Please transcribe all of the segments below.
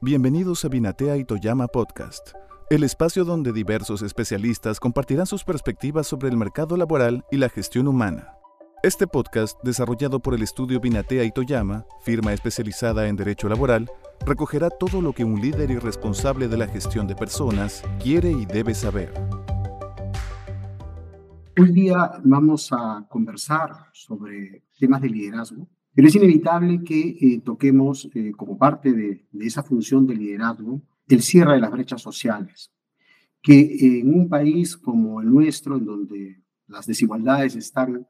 Bienvenidos a Binatea y Toyama Podcast, el espacio donde diversos especialistas compartirán sus perspectivas sobre el mercado laboral y la gestión humana. Este podcast, desarrollado por el estudio Binatea y Toyama, firma especializada en derecho laboral, recogerá todo lo que un líder y responsable de la gestión de personas quiere y debe saber. Hoy día vamos a conversar sobre temas de liderazgo pero es inevitable que eh, toquemos eh, como parte de, esa función de liderazgo el cierre de las brechas sociales, que en un país como el nuestro, en donde las desigualdades están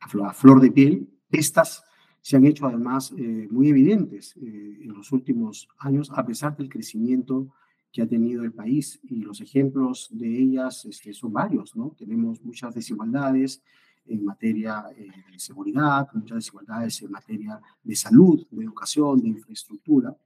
a flor, de piel, estas se han hecho además eh, muy evidentes en los últimos años, a pesar del crecimiento que ha tenido el país. Y los ejemplos de ellas este, son varios, ¿no? Tenemos muchas desigualdades en materia eh, de seguridad, muchas desigualdades en materia de salud, de educación, de infraestructura,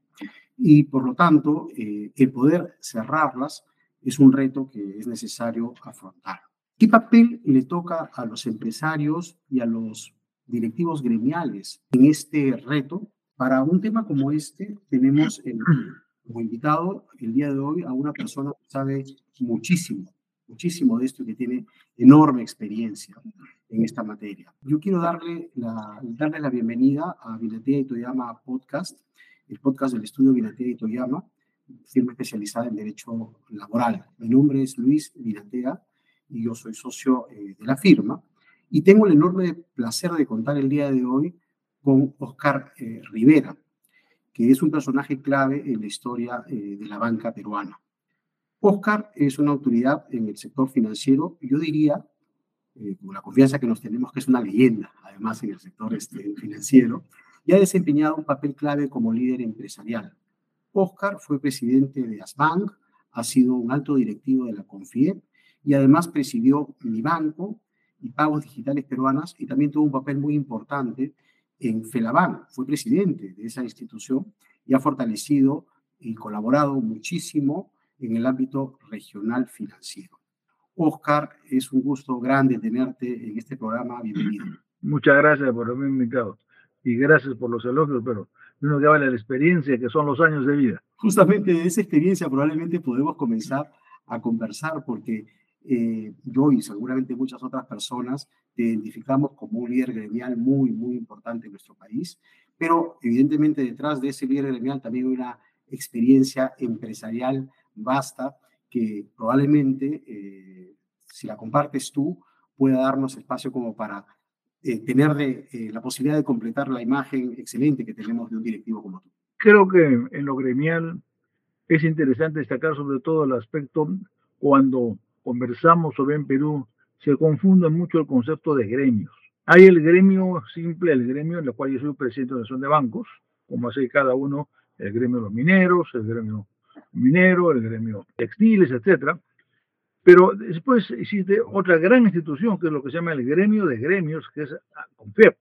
y por lo tanto eh, el poder cerrarlas es un reto que es necesario afrontar. ¿Qué papel le toca a los empresarios y a los directivos gremiales en este reto? Para un tema como este tenemos como invitado el día de hoy a una persona que sabe muchísimo muchísimo de esto y que tiene enorme experiencia en esta materia. Yo quiero darle la, darle la bienvenida a Vinatea y Toyama Podcast, el podcast del estudio Vinatea y Toyama, firma especializada en derecho laboral. Mi nombre es Luis Vinatea y yo soy socio eh, de la firma y tengo el enorme placer de contar el día de hoy con Oscar eh, Rivera, que es un personaje clave en la historia eh, de la banca peruana. Oscar es una autoridad en el sector financiero, yo diría, eh, con la confianza que nos tenemos, que es una leyenda, además, en el sector este, financiero, y ha desempeñado un papel clave como líder empresarial. Oscar fue presidente de Asbank, ha sido un alto directivo de la Confiep y además presidió mi banco y pagos digitales peruanas y también tuvo un papel muy importante en Felaban, fue presidente de esa institución y ha fortalecido y colaborado muchísimo en el ámbito regional financiero. Oscar, es un gusto grande tenerte en este programa. Bienvenido. Muchas gracias por haberme invitado y gracias por los elogios, pero uno que de la experiencia, que son los años de vida. Justamente de esa experiencia probablemente podemos comenzar a conversar porque eh, yo y seguramente muchas otras personas te identificamos como un líder gremial muy, muy importante en nuestro país, pero evidentemente detrás de ese líder gremial también hay una experiencia empresarial basta, que probablemente, eh, si la compartes tú, pueda darnos espacio como para eh, tener eh, la posibilidad de completar la imagen excelente que tenemos de un directivo como tú. Creo que en lo gremial es interesante destacar sobre todo el aspecto cuando conversamos sobre en Perú, se confunde mucho el concepto de gremios. Hay el gremio simple, el gremio en el cual yo soy presidente de la Asociación de Bancos, como hace cada uno, el gremio de los mineros, el gremio minero, el gremio textiles, etcétera. Pero después existe otra gran institución, que es lo que se llama el gremio de gremios, que es ah, CONFEP.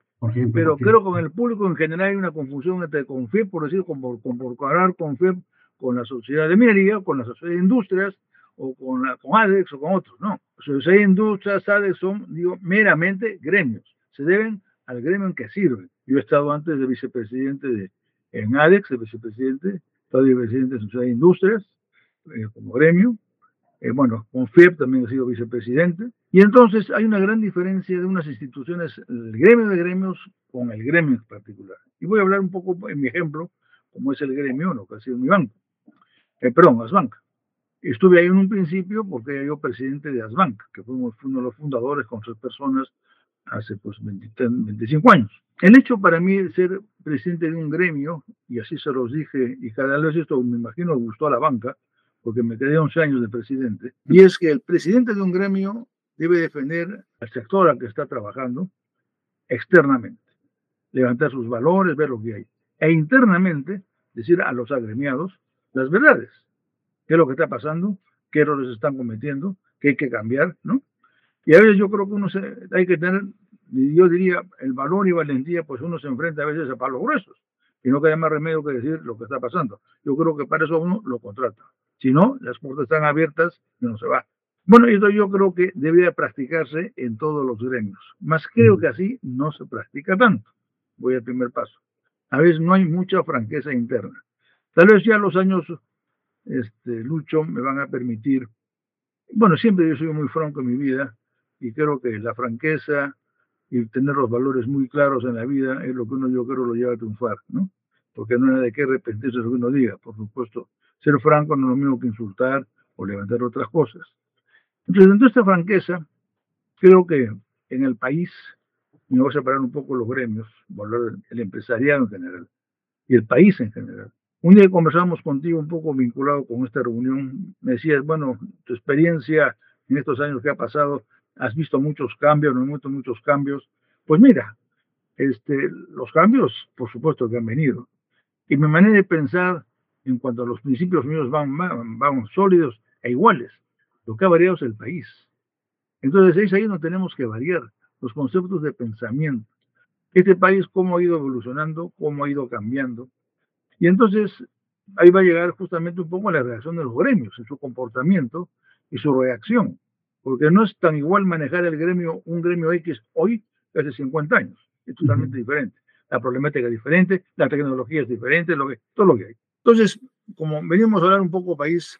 Pero creo que con el público en general hay una confusión entre CONFEP, por decir, por comparar CONFEP con la sociedad de minería, con la sociedad de industrias, o con, la, con ADEX o con otros. No, sociedad de industrias, ADEX son, digo, meramente gremios. Se deben al gremio en que sirven. Yo he estado antes de vicepresidente de, en ADEX, de vicepresidente, presidente de Sociedad de Industrias, eh, como gremio. Eh, bueno, con FIEP también he sido vicepresidente. Y entonces hay una gran diferencia de unas instituciones, el gremio de gremios con el gremio en particular. Y voy a hablar un poco en mi ejemplo, como es el gremio, lo que ha sido mi banco. Eh, perdón, Asbank. Estuve ahí en un principio porque yo presidente de Asbank, que fuimos uno de los fundadores con tres personas hace pues 25 años. El hecho para mí de ser presidente de un gremio, y así se los dije, y cada vez esto me imagino gustó a la banca, porque me quedé 11 años de presidente, y es que el presidente de un gremio debe defender al sector al que está trabajando externamente, levantar sus valores, ver lo que hay, e internamente decir a los agremiados las verdades, qué es lo que está pasando, qué errores están cometiendo, qué hay que cambiar, ¿no? Y a veces yo creo que uno se, hay que tener, yo diría, el valor y valentía, pues uno se enfrenta a veces a palos gruesos y no queda más remedio que decir lo que está pasando. Yo creo que para eso uno lo contrata. Si no, las puertas están abiertas y no se va. Bueno, esto yo creo que debería practicarse en todos los gremios, más creo que así no se practica tanto. Voy al primer paso. A veces no hay mucha franqueza interna. Tal vez ya los años, este, Lucho, me van a permitir, bueno, siempre yo soy muy franco en mi vida y creo que la franqueza y tener los valores muy claros en la vida es lo que uno yo creo lo lleva a triunfar, ¿no? Porque no hay de qué arrepentirse de lo que uno diga, por supuesto. Ser franco no es lo mismo que insultar o levantar otras cosas. Entonces, dentro de esta franqueza, creo que en el país, me voy a separar un poco los gremios, el empresariado en general y el país en general. Un día conversamos contigo un poco vinculado con esta reunión, me decías, bueno, tu experiencia en estos años que ha pasado, has visto muchos cambios, no visto muchos cambios. Pues mira, este, los cambios, por supuesto que han venido. Y mi manera de pensar en cuanto a los principios míos van, van, sólidos e iguales. Lo que ha variado es el país. Entonces es ahí donde tenemos que variar los conceptos de pensamiento. Este país, cómo ha ido evolucionando, cómo ha ido cambiando. Y entonces ahí va a llegar justamente un poco a la reacción de los gremios, en su comportamiento y su reacción. Porque no es tan igual manejar el gremio, un gremio X hoy que hace 50 años. Es totalmente diferente. La problemática es diferente, la tecnología es diferente, lo que, todo lo que hay. Entonces, como venimos a hablar un poco país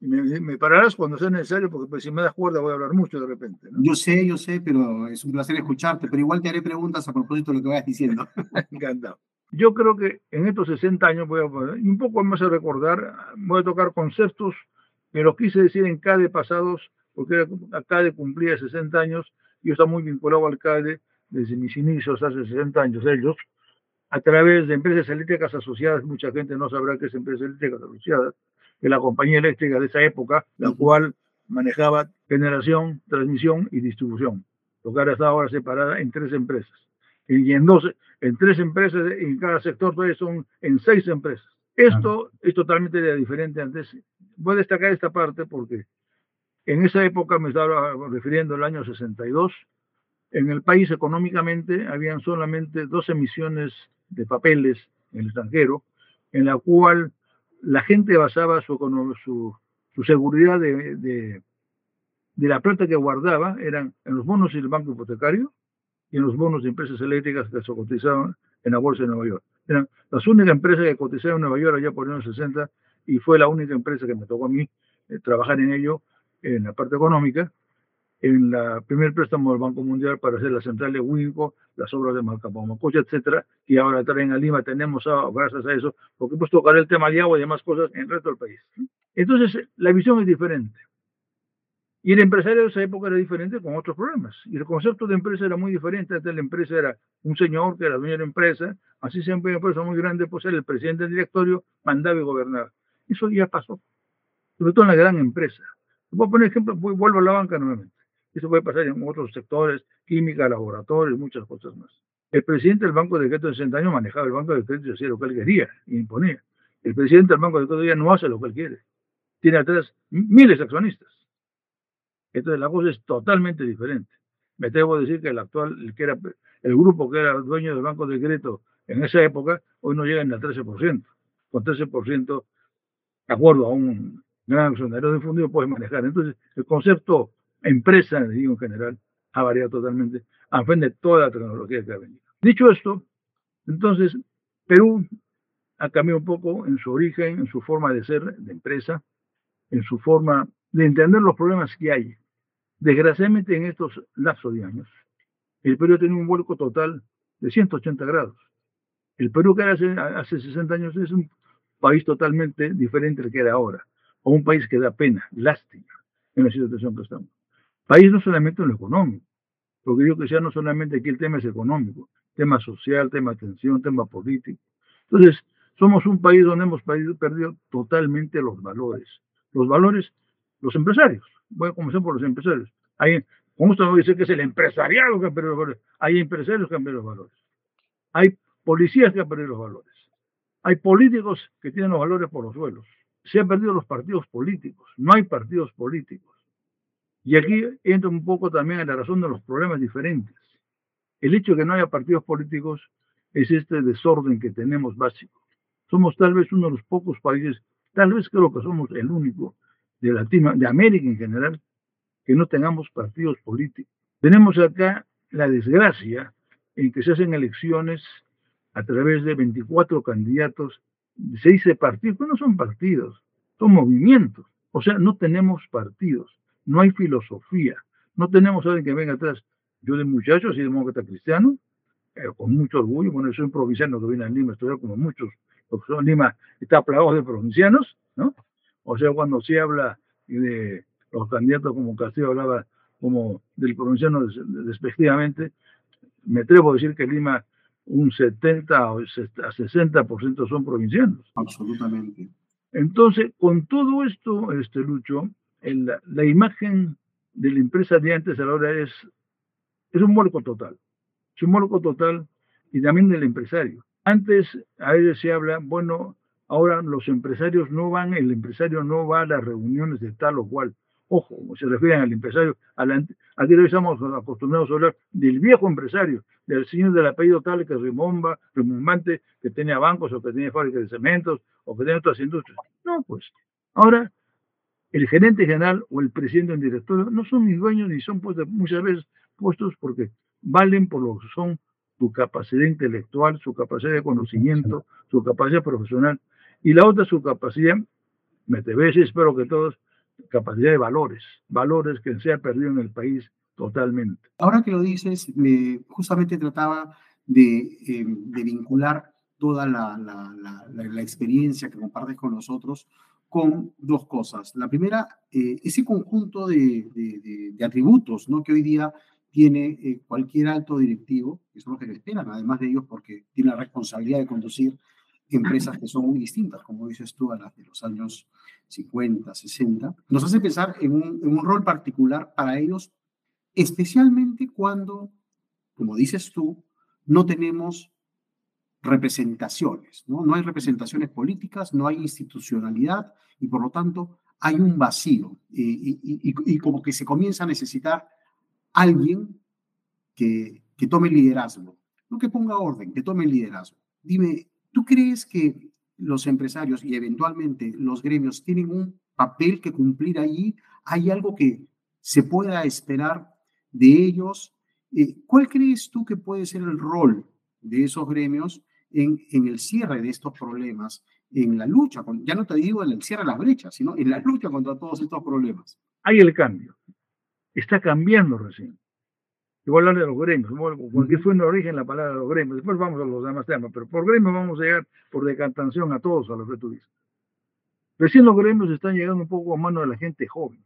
me, pararás cuando sea necesario, porque pues, si me das cuerda voy a hablar mucho de repente. Yo sé, yo sé, pero es un placer escucharte, pero igual te haré preguntas a propósito de lo que vayas diciendo. Encantado. Yo creo que en estos 60 años voy a un poco más a recordar, voy a tocar conceptos que los quise decir en CADE pasados, porque CADE cumplía 60 años, yo estaba muy vinculado al CADE desde mis inicios hace 60 años, ellos, a través de empresas eléctricas asociadas, mucha gente no sabrá qué es empresas eléctricas asociadas, de la compañía eléctrica de esa época, la cual manejaba generación, transmisión y distribución, lo que ahora está ahora separada en tres empresas. Y en, dos, en tres empresas, en cada sector todavía son en seis empresas. Esto es totalmente diferente antes. Voy a destacar esta parte porque en esa época, me estaba refiriendo al año 62, en el país económicamente habían solamente dos emisiones de papeles en el extranjero, en la cual la gente basaba su, su, seguridad de, la plata que guardaba eran en los bonos del banco hipotecario y en los bonos de empresas eléctricas que se cotizaban en la bolsa de Nueva York. Eran las únicas empresas que cotizaban en Nueva York allá por los años 60 y fue la única empresa que me tocó a mí eh, trabajar en ello en la parte económica en la primer préstamo del Banco Mundial para hacer la central de Winco, las obras de Malcapomacocha, etcétera, y ahora traen a Lima, tenemos, a, gracias a eso, porque pues tocar el tema de agua y demás cosas en el resto del país. Entonces, la visión es diferente. Y el empresario de esa época era diferente con otros problemas. Y el concepto de empresa era muy diferente. Antes la empresa era un señor que era dueño de la empresa, así siempre una empresa muy grande, pues era el presidente del directorio, mandaba y gobernaba. Eso ya pasó, sobre todo en la gran empresa. Voy a poner ejemplo, vuelvo a la banca nuevamente. Eso puede pasar en otros sectores, química, laboratorios, muchas cosas más. El presidente del Banco de Crédito de 60 años manejaba el Banco de Crédito y hacía lo que él quería y imponía. El presidente del Banco de Crédito ya no hace lo que él quiere. Tiene atrás miles de accionistas. Entonces la cosa es totalmente diferente. Me atrevo a decir que el actual, el, que era, el grupo que era dueño del Banco de Crédito en esa época, hoy no llega ni al 13%. Con 13%, de acuerdo a un gran accionario de fondo, puede manejar. Entonces, el concepto empresa, digo en general, ha variado totalmente a fin de toda la tecnología que ha venido. Dicho esto, entonces, Perú ha cambiado un poco en su origen, en su forma de ser de empresa, en su forma de entender los problemas que hay. Desgraciadamente, en estos lapsos de años, el Perú ha tenido un vuelco total de 180 grados. El Perú que era hace, hace 60 años es un país totalmente diferente al que era ahora, o un país que da pena, lástima en la situación que estamos. País no solamente en lo económico, porque yo que sea no solamente aquí el tema es económico, tema social, tema atención, tema político. Entonces, somos un país donde hemos perdido, totalmente los valores. Los valores, los empresarios. Voy a comenzar por los empresarios. Hay, como usted no dice que es el empresariado que ha perdido los valores. Hay empresarios que han perdido los valores. Hay policías que han perdido los valores. Hay políticos que tienen los valores por los suelos. Se han perdido los partidos políticos. No hay partidos políticos. Y aquí entra un poco también a la razón de los problemas diferentes. El hecho de que no haya partidos políticos es este desorden que tenemos básico. Somos tal vez uno de los pocos países, tal vez creo que somos el único de Latino, de América en general, que no tengamos partidos políticos. Tenemos acá la desgracia en que se hacen elecciones a través de 24 candidatos se dice partidos, pero no son partidos, son movimientos. O sea, no tenemos partidos, no hay filosofía, no tenemos alguien que venga atrás. Yo de muchacho, de demócrata cristiano, con mucho orgullo, bueno, soy provinciano que viene a Lima estudiar como muchos, porque Lima está plagado de provincianos, ¿no? O sea, cuando se habla de los candidatos como Castillo hablaba como del provinciano despectivamente, me atrevo a decir que Lima un 70 o 60% son provincianos. Absolutamente. Entonces, con todo esto, este Lucho, la imagen de la empresa de antes ahora es, es un molco total. Es un molco total y también del empresario. Antes a veces se habla, bueno, ahora los empresarios no van, el empresario no va a las reuniones de tal o cual. Ojo, se refieren al empresario, aquí hoy estamos acostumbrados a hablar del viejo empresario, del señor del apellido tal que remomba, remumbante, que tenía bancos o que tenía fábricas de cementos o que tenía otras industrias. No, pues ahora el gerente general o el presidente del directorio no son ni dueños ni son puestos, muchas veces puestos porque valen por lo que son su capacidad intelectual, su capacidad de conocimiento, su capacidad profesional y la otra su capacidad, me te ves, espero que todos, capacidad de valores, valores que se ha perdido en el país totalmente. Ahora que lo dices, me justamente trataba de, eh, de vincular toda la, la, experiencia que compartes con nosotros con dos cosas. La primera, eh, ese conjunto de, de, atributos ¿no? que hoy día tiene eh, cualquier alto directivo, que son los que le esperan, además de ellos porque tiene la responsabilidad de conducir empresas que son muy distintas, como dices tú, a las de los años 50, 60, nos hace pensar en un, en un rol particular para ellos, especialmente cuando, como dices tú, no tenemos representaciones, ¿no? No hay representaciones políticas, no hay institucionalidad y por lo tanto hay un vacío y, y, y, como que se comienza a necesitar alguien que, que tome liderazgo, no que ponga orden, que tome liderazgo. Dime, ¿tú crees que los empresarios y eventualmente los gremios tienen un papel que cumplir allí? ¿Hay algo que se pueda esperar de ellos? Eh, ¿Cuál crees tú que puede ser el rol de esos gremios en, el cierre de estos problemas, en la lucha, ya no te digo en el cierre de las brechas, sino en la lucha contra todos estos problemas. Hay el cambio, está cambiando recién. Igual hablar de los gremios, porque fue en origen la palabra de los gremios, después vamos a los demás temas, pero por gremios vamos a llegar por decantación a todos a los que tú dices. Recién los gremios están llegando un poco a mano de la gente joven.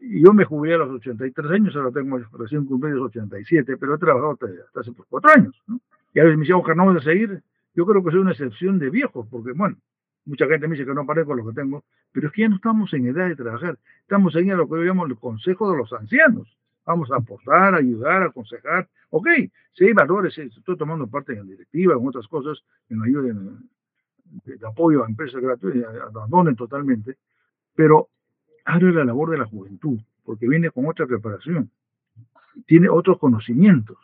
Y yo me jubilé a los 83 años, ahora tengo recién cumplidos 87, pero he trabajado hasta, hace pues, cuatro años. ¿no? Y a veces me dicen, Oscar, no vas a seguir. Yo creo que soy una excepción de viejos, porque, bueno, mucha gente me dice que no parezco lo que tengo, pero es que ya no estamos en edad de trabajar. Estamos en lo que llamamos el consejo de los ancianos. Vamos a aportar, ayudar, aconsejar. Ok, si hay valores, estoy tomando parte en la directiva, en otras cosas, en ayuda, de, apoyo a empresas gratuitas, abandonen totalmente, pero ahora la labor de la juventud, porque viene con otra preparación, tiene otros conocimientos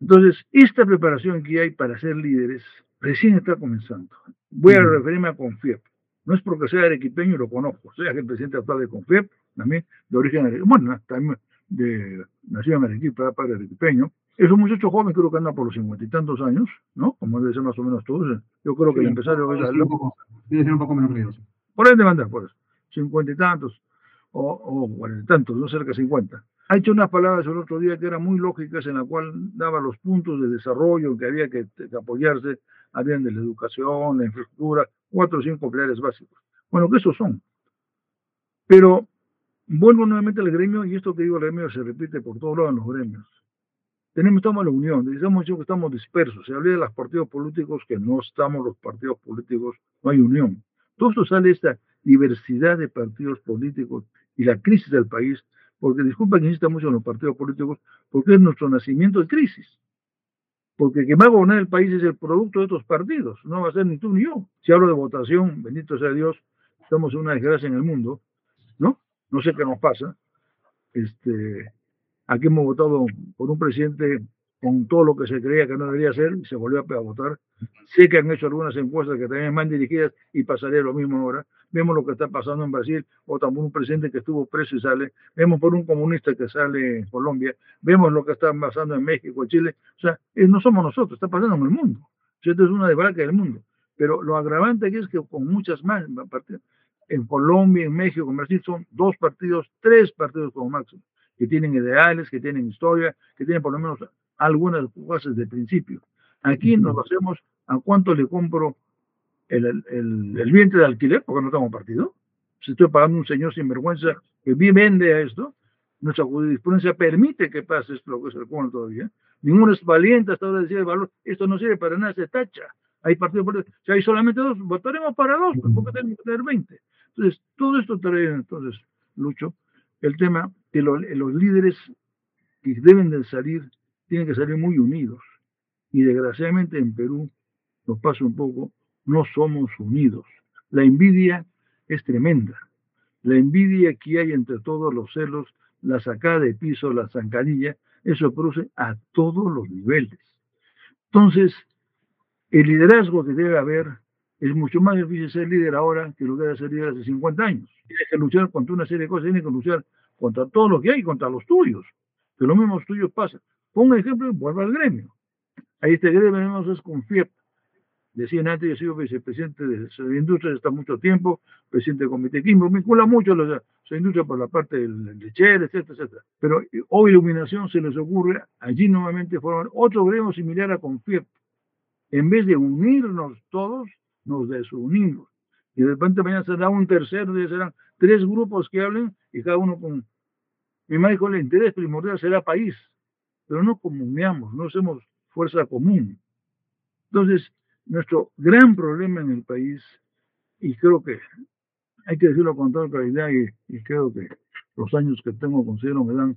entonces, esta preparación que hay para ser líderes recién está comenzando. Voy a referirme a Confiep. No es porque sea arequipeño y lo conozco, soy el presidente actual de Confiep, también de origen arequipeño, bueno, también de, nacido en Arequipa, padre arequipeño. Es un muchacho joven, creo que anda por los cincuenta y tantos años, ¿no? Como debe ser más o menos todos. Yo creo que el empresario es Debe ser un poco menos ruidoso. Por ahí debe por eso. Cincuenta y tantos, o cuarenta y tantos, no cerca de cincuenta. Ha hecho unas palabras el otro día que eran muy lógicas, en la cual daba los puntos de desarrollo que había que, apoyarse, habían de la educación, la infraestructura, cuatro o cinco pilares básicos. Bueno, que esos son. Pero vuelvo nuevamente al gremio, y esto que digo el gremio se repite por todos lados en los gremios. Tenemos, estamos en la unión, decimos que estamos dispersos. Se habla de los partidos políticos, que no estamos los partidos políticos, no hay unión. Todo esto sale esta diversidad de partidos políticos y la crisis del país porque disculpa que insista mucho en los partidos políticos, porque es nuestro nacimiento de crisis. Porque quien va a gobernar el país es el producto de estos partidos, no va a ser ni tú ni yo. Si hablo de votación, bendito sea Dios, estamos en una desgracia en el mundo, ¿no? No sé qué nos pasa. Este, aquí hemos votado por un presidente con todo lo que se creía que no debería ser y se volvió a votar. Sé que han hecho algunas encuestas que también van dirigidas y pasaría lo mismo ahora. Vemos lo que está pasando en Brasil, o también un presidente que estuvo preso y sale. Vemos por un comunista que sale en Colombia. Vemos lo que está pasando en México, Chile. O sea, no somos nosotros, está pasando en el mundo. Esto es una desbarca del mundo. Pero lo agravante aquí es que con muchas más en Colombia, en México, en Brasil, son dos partidos, tres partidos como máximo, que tienen ideales, que tienen historia, que tienen por lo menos algunas cosas de principio. Aquí nos hacemos a cuánto le compro el, el, el, vientre de alquiler, porque no tengo partido. Si estoy pagando un señor sinvergüenza que bien vende a esto, nuestra jurisprudencia permite que pase esto, lo que el cual todavía. Ninguno es valiente hasta ahora de decir el valor, esto no sirve para nada, se tacha. Hay partidos políticos, si hay solamente dos, votaremos para dos, porque tenemos que tener 20. Entonces, todo esto trae, entonces, Lucho, el tema que lo, los líderes que deben de salir, tienen que salir muy unidos. Y desgraciadamente en Perú nos pasa un poco, no somos unidos. La envidia es tremenda. La envidia que hay entre todos los celos, la sacada de piso, la zancadilla, eso produce a todos los niveles. Entonces, el liderazgo que debe haber es mucho más difícil ser líder ahora que lo que era ser líder hace 50 años. Tienes que luchar contra una serie de cosas, tienes que luchar contra todo lo que hay, contra los tuyos. Que los mismos tuyos pasan. Ponga ejemplo y vuelva al gremio. Ahí este gremio vemos es con FIEP. Decían antes, yo sido vicepresidente de la industria está mucho tiempo, presidente del comité químico, vincula mucho a la, industria por la parte del lechero, etcétera, etcétera. Pero hoy Iluminación se les ocurre allí nuevamente formar otro gremio similar a Confiep. En vez de unirnos todos, nos desunimos. Y de repente mañana será un tercero, y serán tres grupos que hablen y cada uno con... Mi con el interés primordial será país, pero no comunamos, no hacemos fuerza común. Entonces, nuestro gran problema en el país, y creo que hay que decirlo con toda claridad, y, y creo que los años que tengo considero me dan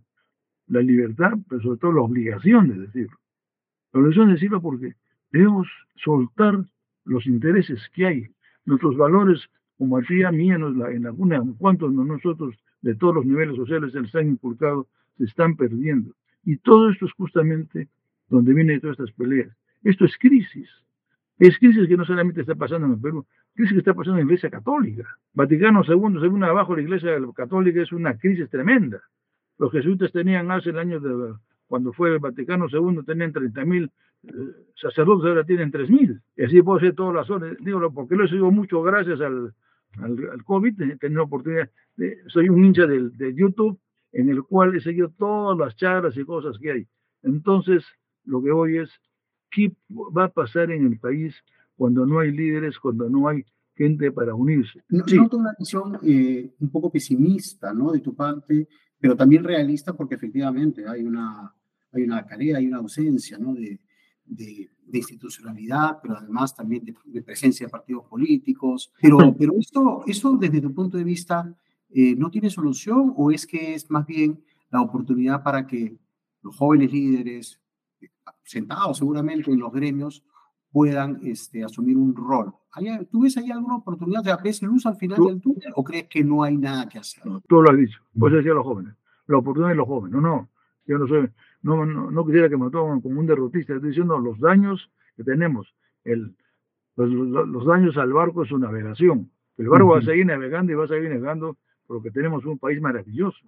la libertad, pero sobre todo la obligación de decirlo. La obligación de decirlo porque debemos soltar los intereses que hay, nuestros valores, como a ti a mí en la, en alguna, cuantos de nosotros de todos los niveles sociales se les han inculcado, se están perdiendo. Y todo esto es justamente donde vienen todas estas peleas. Esto es crisis. Es crisis que no solamente está pasando en el Perú, crisis que está pasando en la Iglesia Católica. Vaticano II, según abajo la Iglesia Católica, es una crisis tremenda. Los jesuitas tenían hace el año de, cuando fue el Vaticano II, tenían 30.000 eh, sacerdotes, ahora tienen 3.000. Y así puedo hacer todas las horas. Digo, porque lo he seguido mucho gracias al, al, al COVID, he tenido oportunidad. De, soy un hincha de, de YouTube en el cual he seguido todas las charlas y cosas que hay. Entonces, lo que hoy es ¿Qué va a pasar en el país cuando no hay líderes, cuando no hay gente para unirse? No, sí. Noto una visión eh, un poco pesimista, ¿no? De tu parte, pero también realista porque efectivamente hay una, hay una tarea, hay una ausencia, ¿no? De, de, de institucionalidad, pero además también de, de, presencia de partidos políticos. Pero, pero esto, esto desde tu punto de vista, eh, ¿no tiene solución o es que es más bien la oportunidad para que los jóvenes líderes, sentados seguramente en los gremios, puedan este, asumir un rol. ¿Tú ves ahí alguna oportunidad? de ¿Ves luz al final del túnel o crees que no hay nada que hacer? Tú lo has dicho, pues decía los jóvenes, la oportunidad de los jóvenes. No, no, yo no soy, no, no, no quisiera que me tomen como un derrotista, estoy diciendo los daños que tenemos. El, los, los, los daños al barco es su navegación. El barco uh -huh. va a seguir navegando y va a seguir navegando porque tenemos un país maravilloso.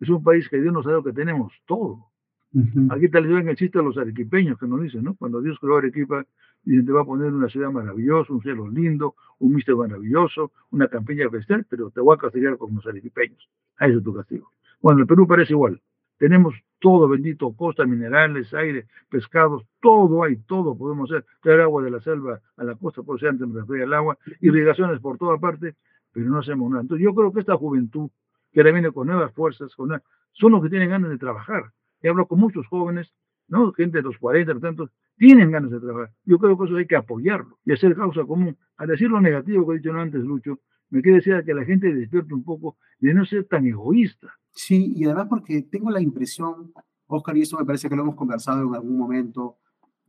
Es un país que Dios nos ha dado que tenemos todo. Uh -huh. Aquí tal vez existe los arequipeños que nos dicen, ¿no? Cuando Dios creó Arequipa, dicen, te va a poner una ciudad maravillosa, un cielo lindo, un mister maravilloso, una campiña bestial, pero te voy a castigar con los arequipeños. Ahí es tu castigo. Bueno, el Perú parece igual. Tenemos todo bendito, costa, minerales, aire, pescados, todo hay, todo podemos hacer. Traer agua de la selva a la costa, por ser antes me refería al agua, irrigaciones por toda parte, pero no hacemos nada. Entonces yo creo que esta juventud, que ahora viene con nuevas fuerzas, con una, son los que tienen ganas de trabajar y hablo con muchos jóvenes, ¿no? gente de los 40, tantos, tienen ganas de trabajar. Yo creo que eso hay que apoyarlo y hacer causa común. Al decir lo negativo que he dicho antes, Lucho, me quiere decir que la gente despierte un poco de no ser tan egoísta. Sí, y además porque tengo la impresión, Oscar, y eso me parece que lo hemos conversado en algún momento,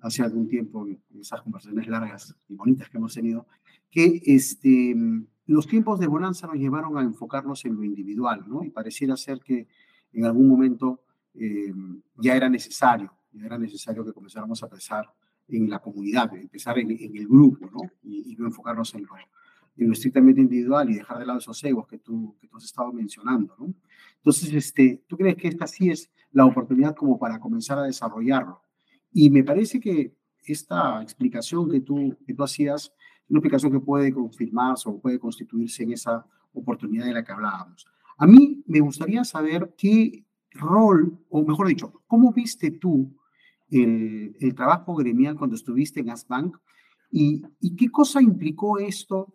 hace algún tiempo, en esas conversaciones largas y bonitas que hemos tenido, que este, los tiempos de bonanza nos llevaron a enfocarnos en lo individual, ¿no? Y pareciera ser que en algún momento eh, ya era necesario, ya era necesario que comenzáramos a pensar en la comunidad, empezar en, en el grupo, ¿no? Y, y, no enfocarnos en lo, en lo estrictamente individual y dejar de lado esos egos que tú, que tú has estado mencionando, ¿no? Entonces, este, ¿tú crees que esta sí es la oportunidad como para comenzar a desarrollarlo? Y me parece que esta explicación que tú, que tú hacías una explicación que puede confirmarse o puede constituirse en esa oportunidad de la que hablábamos. A mí me gustaría saber qué rol, o mejor dicho, ¿cómo viste tú el, el trabajo gremial cuando estuviste en Asbank? ¿Y, y qué cosa implicó esto?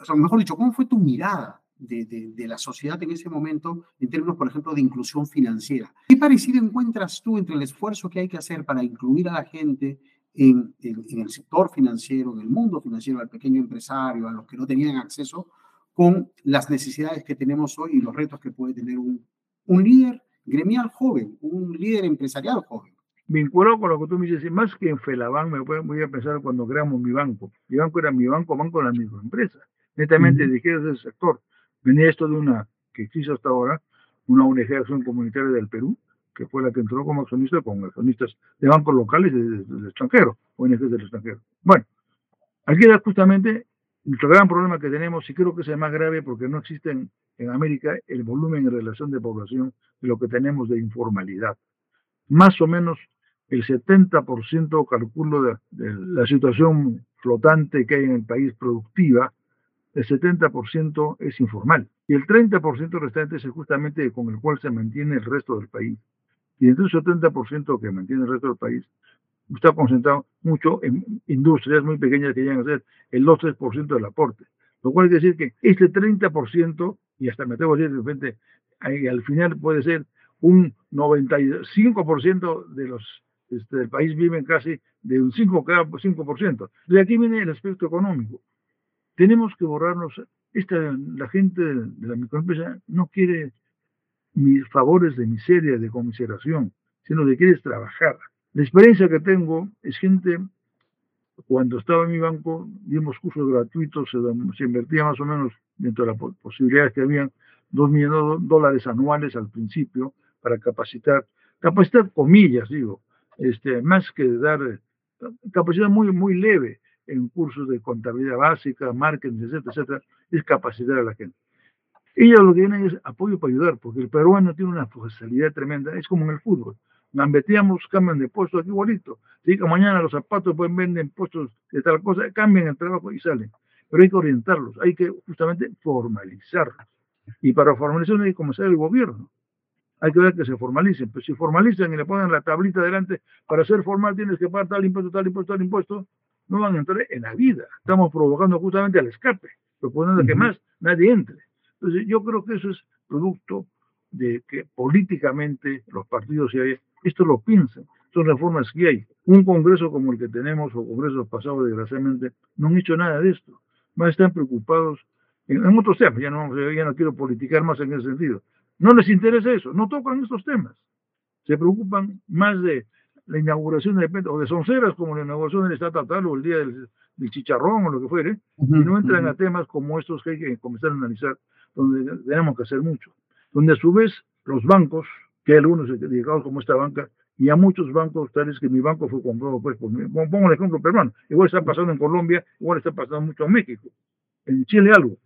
O sea, mejor dicho, ¿cómo fue tu mirada de, de, de, la sociedad en ese momento en términos, por ejemplo, de inclusión financiera? ¿Qué parecido encuentras tú entre el esfuerzo que hay que hacer para incluir a la gente en, en, en el sector financiero, en el mundo financiero, al pequeño empresario, a los que no tenían acceso, con las necesidades que tenemos hoy y los retos que puede tener un, un líder gremial joven, un líder empresarial joven. Vinculado con lo que tú me dices, más que en Felaban, me voy a pensar cuando creamos mi banco. Mi banco era mi banco, banco de la microempresa. Netamente uh -huh. dirigido ese sector. Venía esto de una, que existe hasta ahora, una ONG de acción comunitaria del Perú, que fue la que entró como accionista con accionistas de bancos locales del de, de extranjero, ONGs del extranjero. Bueno, aquí era justamente nuestro gran problema que tenemos, y creo que es el más grave porque no existe en, en América el volumen en relación de población de lo que tenemos de informalidad. Más o menos el 70% calculo de, de, la situación flotante que hay en el país productiva, el 70% es informal. Y el 30% restante es justamente con el cual se mantiene el resto del país. Y entre el 70% que mantiene el resto del país, está concentrado mucho en industrias muy pequeñas que llegan a ser el 2-3% del aporte. Lo cual quiere decir que este 30%, y hasta me atrevo a decir de repente, al final puede ser un 95% de los este, del país viven casi de un 5, 5%. De aquí viene el aspecto económico. Tenemos que borrarnos, esta, la gente de la microempresa no quiere mis favores de miseria, de comiseración, sino que quiere trabajar. La experiencia que tengo es gente, cuando estaba en mi banco, dimos cursos gratuitos, se, se invertía más o menos dentro de las posibilidades que habían, dos millones de dólares anuales al principio para capacitar, capacitar comillas, digo, este, más que dar capacidad muy, muy leve en cursos de contabilidad básica, marketing, etcétera, etcétera, es capacitar a la gente. Ellos lo que tienen es apoyo para ayudar, porque el peruano tiene una facilidad tremenda, es como en el fútbol. Gambeteamos, cambian de puesto aquí igualito. Si mañana los zapatos pueden vender puestos de tal cosa, cambian el trabajo y salen. Pero hay que orientarlos, hay que justamente formalizarlos. Y para formalizar hay que comenzar el gobierno hay que ver que se formalicen. Pues si formalizan y le ponen la tablita delante, para ser formal tienes que pagar tal impuesto, tal impuesto, tal impuesto, no van a entrar en la vida. Estamos provocando justamente el escape, proponiendo uh -huh. que más nadie entre. Entonces yo creo que eso es producto de que políticamente los partidos, hay, esto lo piensan, son reformas que hay. Un congreso como el que tenemos, o congresos pasados desgraciadamente, no han hecho nada de esto. Más están preocupados en, en otros temas, ya no, ya no quiero politicar más en ese sentido, no les interesa eso, no tocan estos temas. Se preocupan más de la inauguración de o de sonceras como la inauguración del estatal o el día del, del, chicharrón o lo que fuere, uh -huh, y no entran uh -huh. a temas como estos que hay que comenzar a analizar, donde tenemos que hacer mucho. Donde a su vez los bancos, que hay algunos dedicados como esta banca, y a muchos bancos, tales que mi banco fue comprado, pues, por, pongo el ejemplo peruano, igual está pasando en Colombia, igual está pasando mucho en México, en Chile algo,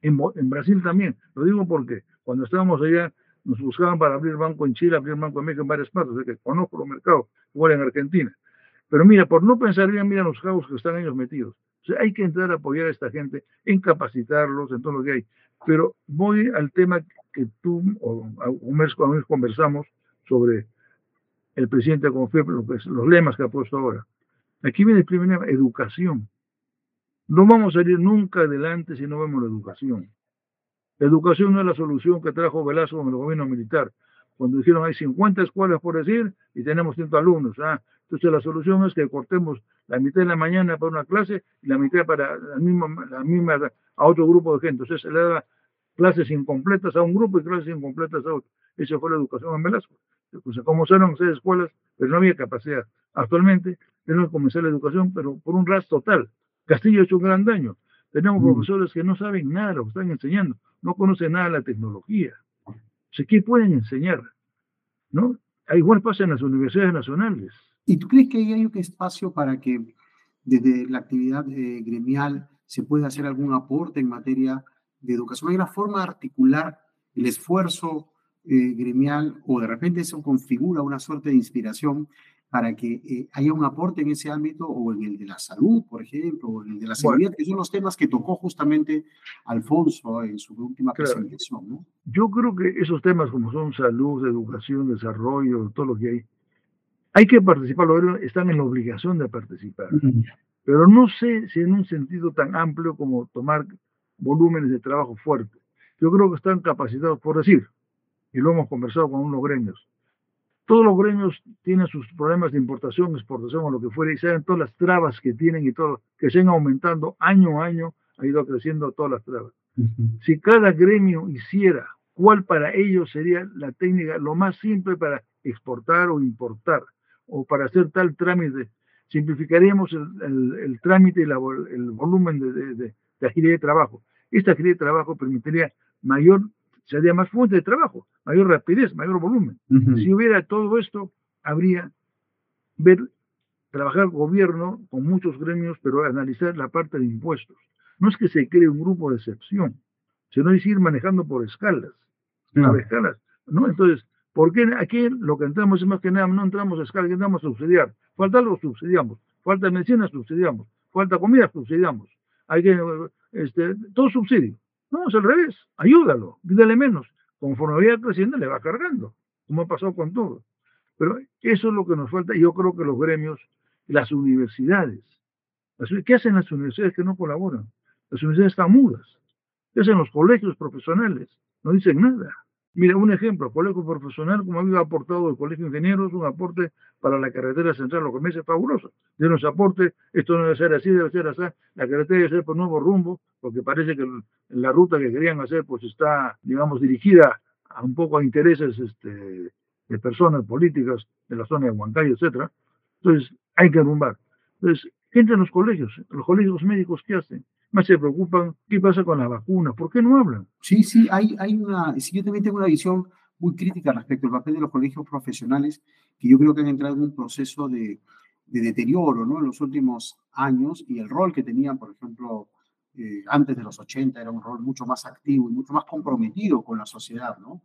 en, en Brasil también. Lo digo porque cuando estábamos allá, nos buscaban para abrir banco en Chile, abrir banco en México, en varias partes, o sea que conozco los mercados, igual en Argentina. Pero mira, por no pensar bien, mira los cabos que están ellos metidos. O sea, hay que entrar a apoyar a esta gente, en capacitarlos, en todo lo que hay. Pero voy al tema que tú o un mes, un mes conversamos sobre el presidente de Confep, los lemas que ha puesto ahora. Aquí viene el primer tema, educación. No vamos a ir nunca adelante si no vemos la educación. Educación no es la solución que trajo Velasco con el gobierno militar. Cuando dijeron hay 50 escuelas por decir y tenemos 100 alumnos. ¿ah? Entonces la solución es que cortemos la mitad de la mañana para una clase y la mitad para la misma, la misma a otro grupo de gente. Entonces se le da clases incompletas a un grupo y clases incompletas a otro. Esa fue la educación en Velasco. Pues, como seis escuelas, pero no había capacidad. Actualmente tenemos que comenzar la educación, pero por un ras total. Castillo ha hecho un gran daño. Tenemos mm. profesores que no saben nada de lo que están enseñando, no conocen nada de la tecnología. O sea, ¿qué pueden enseñar? ¿No? Igual pasa en las universidades nacionales. ¿Y tú crees que hay un espacio para que desde la actividad eh, gremial se pueda hacer algún aporte en materia de educación? ¿Hay una forma de articular el esfuerzo eh, gremial o de repente eso configura una suerte de inspiración para que eh, haya un aporte en ese ámbito o en el de la salud, por ejemplo, o en el de la seguridad, que son los temas que tocó justamente Alfonso en su última presentación. ¿no? Yo creo que esos temas como son salud, educación, desarrollo, todo lo que hay, hay que participar, están en la obligación de participar. Pero no sé si en un sentido tan amplio como tomar volúmenes de trabajo fuerte. Yo creo que están capacitados por decir, y lo hemos conversado con unos gremios, todos los gremios tienen sus problemas de importación, exportación o lo que fuera, y saben todas las trabas que tienen y todo, que siguen aumentando año a año, ha ido creciendo todas las trabas. Si cada gremio hiciera cuál para ellos sería la técnica lo más simple para exportar o importar, o para hacer tal trámite, simplificaríamos el, trámite y el volumen de, de, de agilidad de trabajo. Esta agilidad de trabajo permitiría mayor sería más fuente de trabajo, mayor rapidez, mayor volumen. Si hubiera todo esto, habría ver, trabajar gobierno con muchos gremios, pero analizar la parte de impuestos. No es que se cree un grupo de excepción, sino es ir manejando por escalas. Por escalas. ¿no? Entonces, ¿por qué aquí lo que entramos es más que nada, no entramos a escala, entramos a subsidiar? Falta algo, subsidiamos. Falta medicina, subsidiamos. Falta comida, subsidiamos. Hay que, este, todo subsidio. No, es al revés. Ayúdalo, dígale menos. Conforme vaya creciendo, le va cargando, como ha pasado con todo. Pero eso es lo que nos falta. Yo creo que los gremios, las universidades, ¿qué hacen las universidades que no colaboran? Las universidades están mudas. ¿Qué hacen los colegios profesionales? No dicen nada. Mira, un ejemplo, colegio profesional, como había aportado el Colegio de Ingenieros, un aporte para la carretera central, lo que me hace fabuloso. De un aporte, esto no debe ser así, debe ser así, la carretera debe ser por nuevo rumbo, porque parece que la ruta que querían hacer pues está, digamos, dirigida a un poco a intereses este, de personas políticas de la zona de Huancayo, etcétera. Entonces, hay que rumbar. Entonces, entran los colegios, los colegios médicos, ¿qué hacen? Más se preocupan qué pasa con las vacunas, ¿por qué no hablan? Sí, sí, hay, hay una, sí, yo también tengo una visión muy crítica respecto al papel de los colegios profesionales, que yo creo que han entrado en un proceso de, de deterioro ¿no? en los últimos años y el rol que tenían, por ejemplo, eh, antes de los 80 era un rol mucho más activo y mucho más comprometido con la sociedad. ¿no?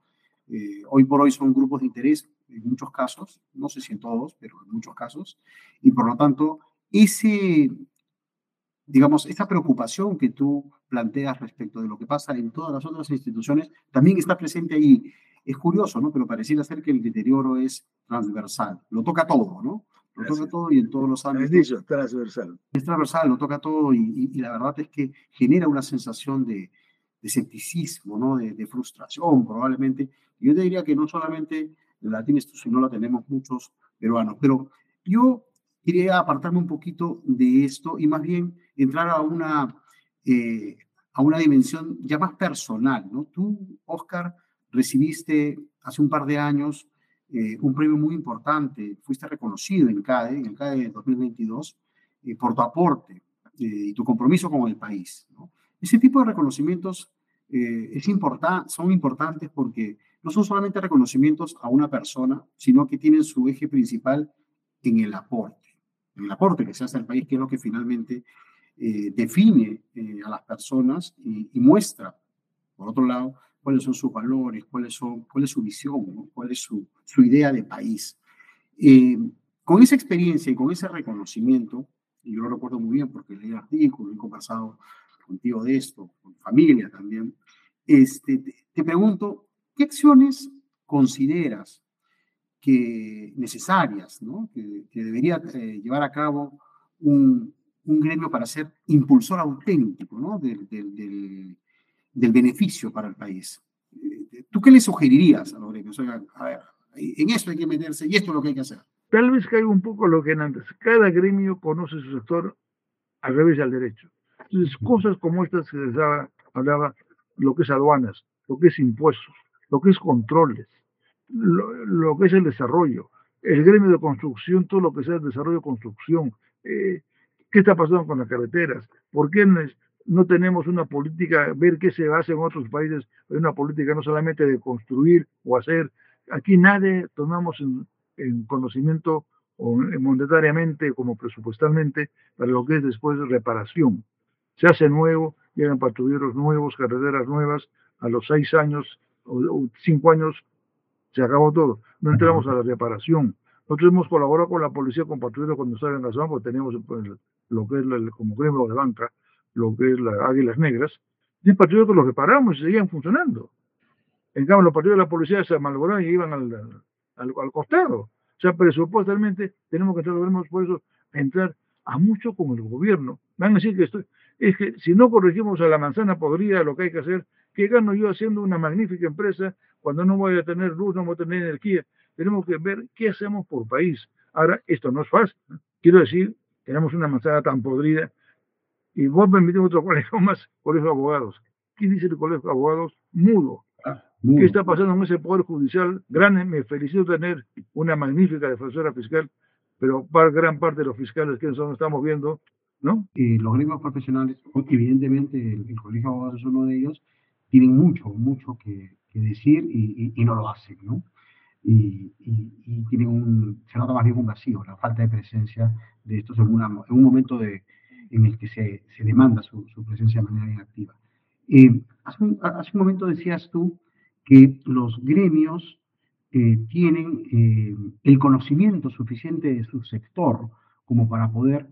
Eh, hoy por hoy son grupos de interés en muchos casos, no sé si en todos, pero en muchos casos, y por lo tanto ese, digamos, esta preocupación que tú planteas respecto de lo que pasa en todas las otras instituciones también está presente ahí. Es curioso, ¿no? Pero pareciera ser que el deterioro es transversal. Lo toca todo, ¿no? Lo toca todo y en todos los ámbitos. Es dicho, transversal. Es transversal, lo toca todo y, y, la verdad es que genera una sensación de, de escepticismo, ¿no? De, de, frustración, probablemente. Yo te diría que no solamente la tienes tú, sino la tenemos muchos peruanos. Pero yo quería apartarme un poquito de esto y más bien entrar a una, eh, a una dimensión ya más personal. ¿no? Tú, Oscar, recibiste hace un par de años eh, un premio muy importante, fuiste reconocido en CADE, en el CADE 2022, eh, por tu aporte y tu compromiso con el país. ¿no? Ese tipo de reconocimientos es important, son importantes porque no son solamente reconocimientos a una persona, sino que tienen su eje principal en el aporte el aporte que se hace al país, que es lo que finalmente eh, define eh, a las personas y, muestra, por otro lado, cuáles son sus valores, cuáles son, cuál es su visión, cuál es su, idea de país. Eh, con esa experiencia y con ese reconocimiento, y yo lo recuerdo muy bien porque leí artículos, he conversado contigo de esto, con familia también, este, te, pregunto, ¿qué acciones consideras que necesarias, que, debería llevar a cabo un, un, gremio para ser impulsor auténtico ¿no? del, del, del, beneficio para el país. Eh, ¿Tú qué le sugerirías a los gremios? a ver, en esto hay que meterse y esto es lo que hay que hacer. Tal vez caiga un poco lo que antes. Cada gremio conoce su sector al revés y al derecho. Entonces, cosas como estas que les hablaba, lo que es aduanas, lo que es impuestos, lo que es controles, lo, que es el desarrollo, el gremio de construcción, todo lo que sea el desarrollo de construcción. Eh, ¿Qué está pasando con las carreteras? ¿Por qué no, tenemos una política, ver qué se hace en otros países, una política no solamente de construir o hacer? Aquí nadie tomamos en, en conocimiento o monetariamente como presupuestalmente para lo que es después reparación. Se hace nuevo, llegan patrulleros nuevos, carreteras nuevas, a los seis años o cinco años se acabó todo. No entramos a la reparación, Nosotros hemos colaborado con la policía, con patrulleros cuando estaban en zona, porque teníamos pues, lo que es el, como gremio de banca, lo que es las Águilas Negras, y patrulleros que los reparamos y seguían funcionando. En cambio, los patrulleros de la policía se malograron y iban al, al, al, costado. O sea, presupuestamente tenemos que entrar, por eso, entrar a mucho con el gobierno. Van a decir que estoy, es que si no corregimos a la manzana podría lo que hay que hacer, ¿qué gano yo haciendo una magnífica empresa cuando no voy a tener luz, no voy a tener energía? Tenemos que ver qué hacemos por país. Ahora, esto no es fácil. Quiero decir, tenemos una manzana tan podrida y vos metiste otro colegio más, colegio de abogados. ¿Qué dice el colegio de abogados? Mudo. Ah, ¿Qué está pasando en ese poder judicial grande? Me felicito tener una magnífica defensora fiscal, pero para gran parte de los fiscales que son, estamos viendo, ¿no? Eh, los gremios profesionales, evidentemente el, Colegio de Abogados es uno de ellos, tienen mucho, mucho que, decir y, no lo hacen, ¿no? Y, tienen un, se nota más bien un vacío, la falta de presencia de estos en, en un momento de, en el que se, se demanda su, su, presencia de manera inactiva. Eh, hace, un, hace, un, momento decías tú que los gremios eh, tienen eh, el conocimiento suficiente de su sector como para poder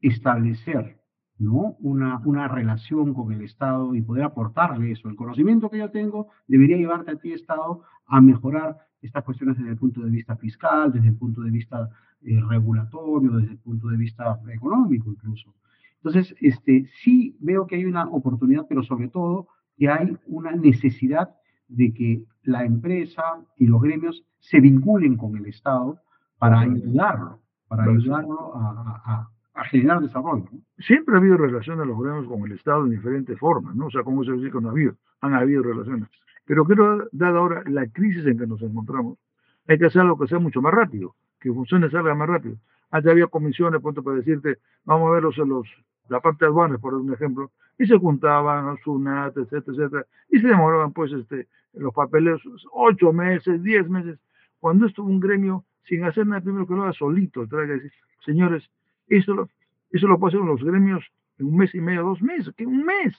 establecer ¿no? Una, una, relación con el Estado y poder aportarle eso. El conocimiento que yo tengo debería llevarte a ti, Estado, a mejorar estas cuestiones desde el punto de vista fiscal, desde el punto de vista eh, regulatorio, desde el punto de vista económico incluso. Entonces, este, sí veo que hay una oportunidad, pero sobre todo que hay una necesidad de que la empresa y los gremios se vinculen con el Estado para ayudarlo, para ayudarlo a a generar desarrollo. Siempre ha habido relaciones de los gremios con el Estado en diferentes formas, ¿no? O sea, como se dice que no ha habido, han habido relaciones. Pero creo, dada ahora la crisis en que nos encontramos, hay que hacer algo que sea mucho más rápido, que funcione salga más rápido. Antes había comisiones, punto para decirte, vamos a ver los, los, la parte de aduanas, por un ejemplo, y se juntaban SUNAT, etcétera, etcétera, y se demoraban pues este, los papeles ocho meses, diez meses. Cuando estuvo un gremio sin hacer nada, primero que lo haga solito, decir, señores, eso lo, eso lo pueden hacer los gremios en un mes y medio, dos meses, que un mes.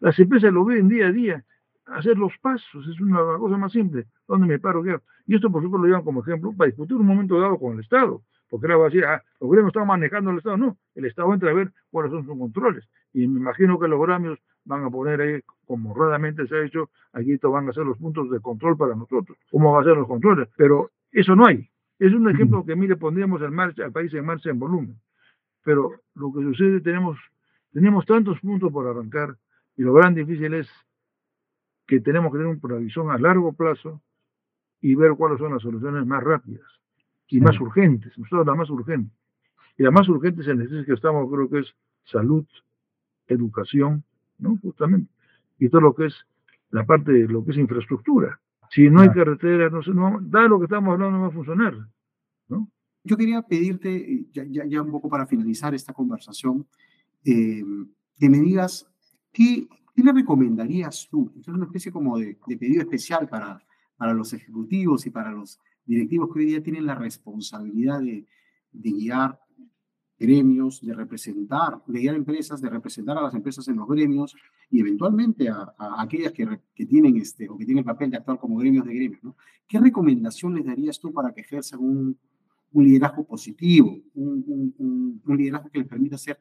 Las empresas lo ven día a día, hacer los pasos, es una, cosa más simple. ¿Dónde me paro? ¿Qué Y esto, por supuesto, lo llevan como ejemplo para discutir un momento dado con el Estado. Porque ahora va a decir, ah, los gremios están manejando el Estado. No, el Estado entra a ver cuáles son sus controles. Y me imagino que los gremios van a poner ahí, como raramente se ha hecho, aquí van a ser los puntos de control para nosotros. ¿Cómo van a ser los controles? Pero eso no hay. Es un ejemplo que, mire, pondríamos el, marcha, al país en marcha en volumen. Pero lo que sucede, tenemos, tenemos tantos puntos por arrancar y lo gran difícil es que tenemos que tener una previsión a largo plazo y ver cuáles son las soluciones más rápidas y más urgentes, sobre las más urgentes. Y las más urgentes en el que estamos, creo que es salud, educación, ¿no? Justamente. Y todo lo que es la parte de lo que es infraestructura. Si no hay carretera, no sé, no, da lo que estamos hablando no va a funcionar. ¿no? Yo quería pedirte, eh, ya, ya, un poco para finalizar esta conversación, eh, que me digas qué, qué, le recomendarías tú. Es una especie como de, de, pedido especial para, para los ejecutivos y para los directivos que hoy día tienen la responsabilidad de, de guiar gremios, de representar, de guiar empresas, de representar a las empresas en los gremios y eventualmente a, aquellas que, que, tienen este o que tienen el papel de actuar como gremios de gremios. ¿no? ¿Qué recomendación les darías tú para que ejerzan un, un liderazgo positivo, un, un, liderazgo que les permita ser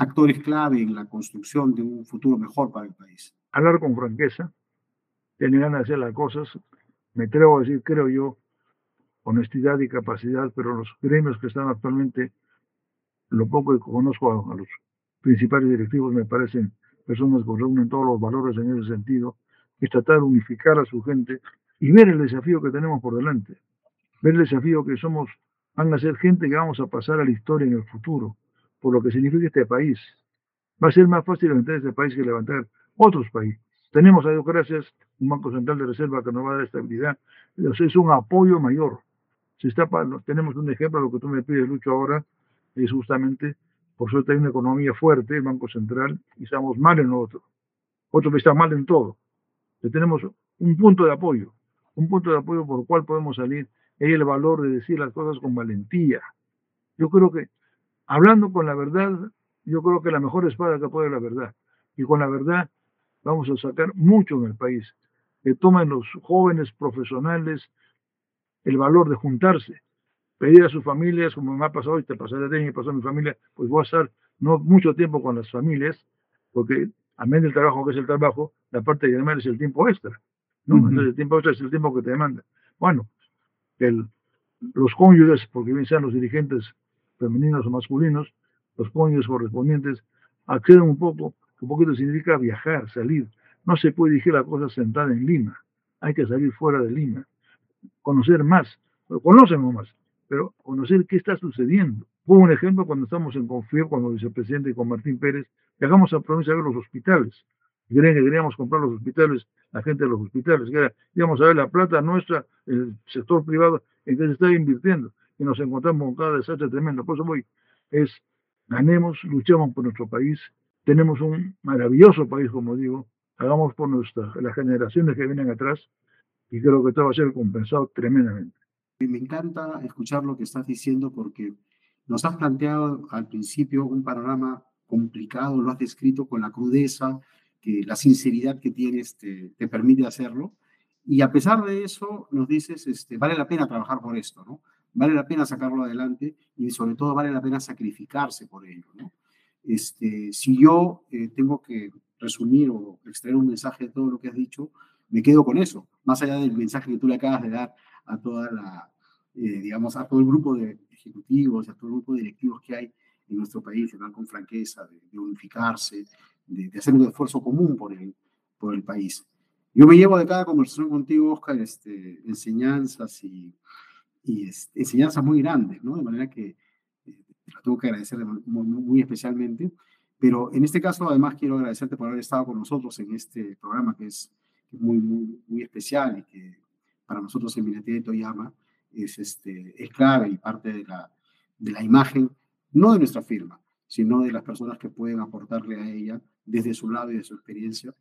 actores clave en la construcción de un futuro mejor para el país? Hablar con franqueza, tener ganas de hacer las cosas, me atrevo a decir, creo yo, honestidad y capacidad, pero los gremios que están actualmente lo poco que conozco a, los principales directivos me parecen personas que reúnen todos los valores en ese sentido, es tratar de unificar a su gente y ver el desafío que tenemos por delante, ver el desafío que somos, van a ser gente que vamos a pasar a la historia en el futuro, por lo que significa este país. Va a ser más fácil levantar este país que levantar otros países. Tenemos a Dios gracias un Banco Central de Reserva que nos va a dar estabilidad, es un apoyo mayor. Está, tenemos un ejemplo, lo que tú me pides, Lucho, ahora, es justamente, por suerte hay una economía fuerte, el Banco Central, y estamos mal en lo otro. Otro que está mal en todo. Entonces tenemos un punto de apoyo, un punto de apoyo por el cual podemos salir. Hay el valor de decir las cosas con valentía. Yo creo que, hablando con la verdad, yo creo que la mejor espada que puede la verdad. Y con la verdad vamos a sacar mucho en el país. Que tomen los jóvenes profesionales el valor de juntarse, pedir a sus familias, como me ha pasado hoy, te pasará a ti, me pasó a mi familia, pues voy a estar no mucho tiempo con las familias, porque a menos del trabajo que es el trabajo, la parte de llamar es el tiempo extra. ¿no? Entonces el tiempo extra es el tiempo que te demanda. Bueno, el, los cónyuges, porque bien sean los dirigentes femeninos o masculinos, los cónyuges correspondientes, acceden un poco, un poquito significa viajar, salir. No se puede dirigir la cosa sentada en Lima, hay que salir fuera de Lima, conocer más, conocemos más, pero conocer qué está sucediendo. Pongo un ejemplo cuando estamos en Confío con el vicepresidente y con Martín Pérez, llegamos a provincia a ver los hospitales. Creen que queríamos comprar los hospitales, la gente de los hospitales, que era, íbamos a ver la plata nuestra, el sector privado, en que se está invirtiendo. Y nos encontramos con cada desastre tremendo. Por eso voy, es, ganemos, luchamos por nuestro país, tenemos un maravilloso país, como digo, hagamos por nuestras, las generaciones que vienen atrás, y creo que todo va a ser compensado tremendamente. Me encanta escuchar lo que estás diciendo porque nos has planteado al principio un panorama complicado, lo has descrito con la crudeza, que la sinceridad que tienes te, te permite hacerlo. Y a pesar de eso, nos dices, este, vale la pena trabajar por esto, ¿no? Vale la pena sacarlo adelante y sobre todo vale la pena sacrificarse por ello, ¿no? Este, si yo eh, tengo que resumir o extraer un mensaje de todo lo que has dicho, me quedo con eso, más allá del mensaje que tú le acabas de dar a toda la, eh, digamos, a todo el grupo de ejecutivos, a todo el grupo de directivos que hay en nuestro país, de hablar con franqueza, de, unificarse, de, hacer un esfuerzo común por el, por el país. Yo me llevo de cada conversación contigo, Oscar, este, enseñanzas y, y este, enseñanzas muy grandes, ¿no? De manera que eh, tengo que agradecer muy, muy, especialmente. Pero en este caso, además, quiero agradecerte por haber estado con nosotros en este programa que es muy, muy, muy especial y que para nosotros en Minete de Toyama es, este, es clave y parte de la, de la imagen, no de nuestra firma, sino de las personas que pueden aportarle a ella desde su lado y de su experiencia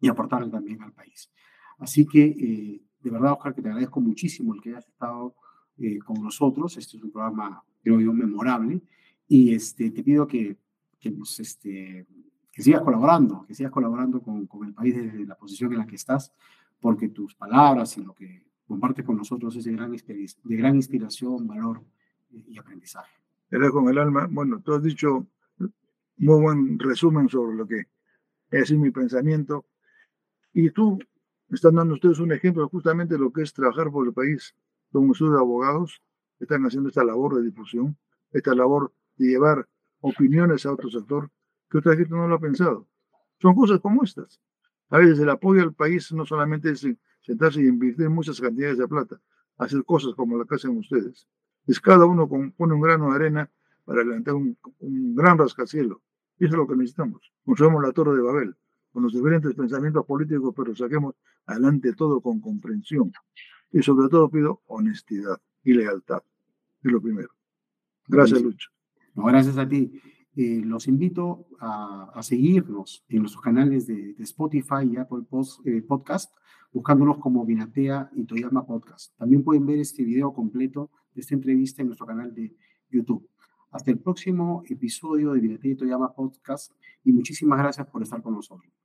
y aportarle también al país. Así que, eh, de verdad, Oscar, que te agradezco muchísimo el que hayas estado eh, con nosotros. Este es un programa, creo yo, memorable. Y este, te pido que, que, nos, este, que sigas colaborando, que sigas colaborando con, con el país desde la posición en la que estás, porque tus palabras y lo que compartes con nosotros es de gran, de gran inspiración, valor y aprendizaje. Era con el alma. Bueno, tú has dicho muy buen resumen sobre lo que es mi pensamiento. Y tú están dando ustedes un ejemplo justamente de lo que es trabajar por el país. Estudio de abogados están haciendo esta labor de difusión, esta labor de llevar opiniones a otro sector que otra gente no lo ha pensado. Son cosas como estas. A veces el apoyo al país no solamente es sentarse y invertir muchas cantidades de plata, hacer cosas como la que hacen ustedes. Es cada uno pone un grano de arena para levantar un, gran rascacielos. Y eso es lo que necesitamos. Construimos la Torre de Babel, con los diferentes pensamientos políticos, pero saquemos adelante todo con comprensión. Y sobre todo pido honestidad y lealtad. Es lo primero. Gracias, Lucho. No, gracias a ti. Eh, los invito a, a, seguirnos en nuestros canales de, de Spotify y Apple Post, eh, Podcast, buscándonos como Vinatea y Toyama Podcast. También pueden ver este video completo de esta entrevista en nuestro canal de YouTube. Hasta el próximo episodio de Vinatea y Toyama Podcast y muchísimas gracias por estar con nosotros.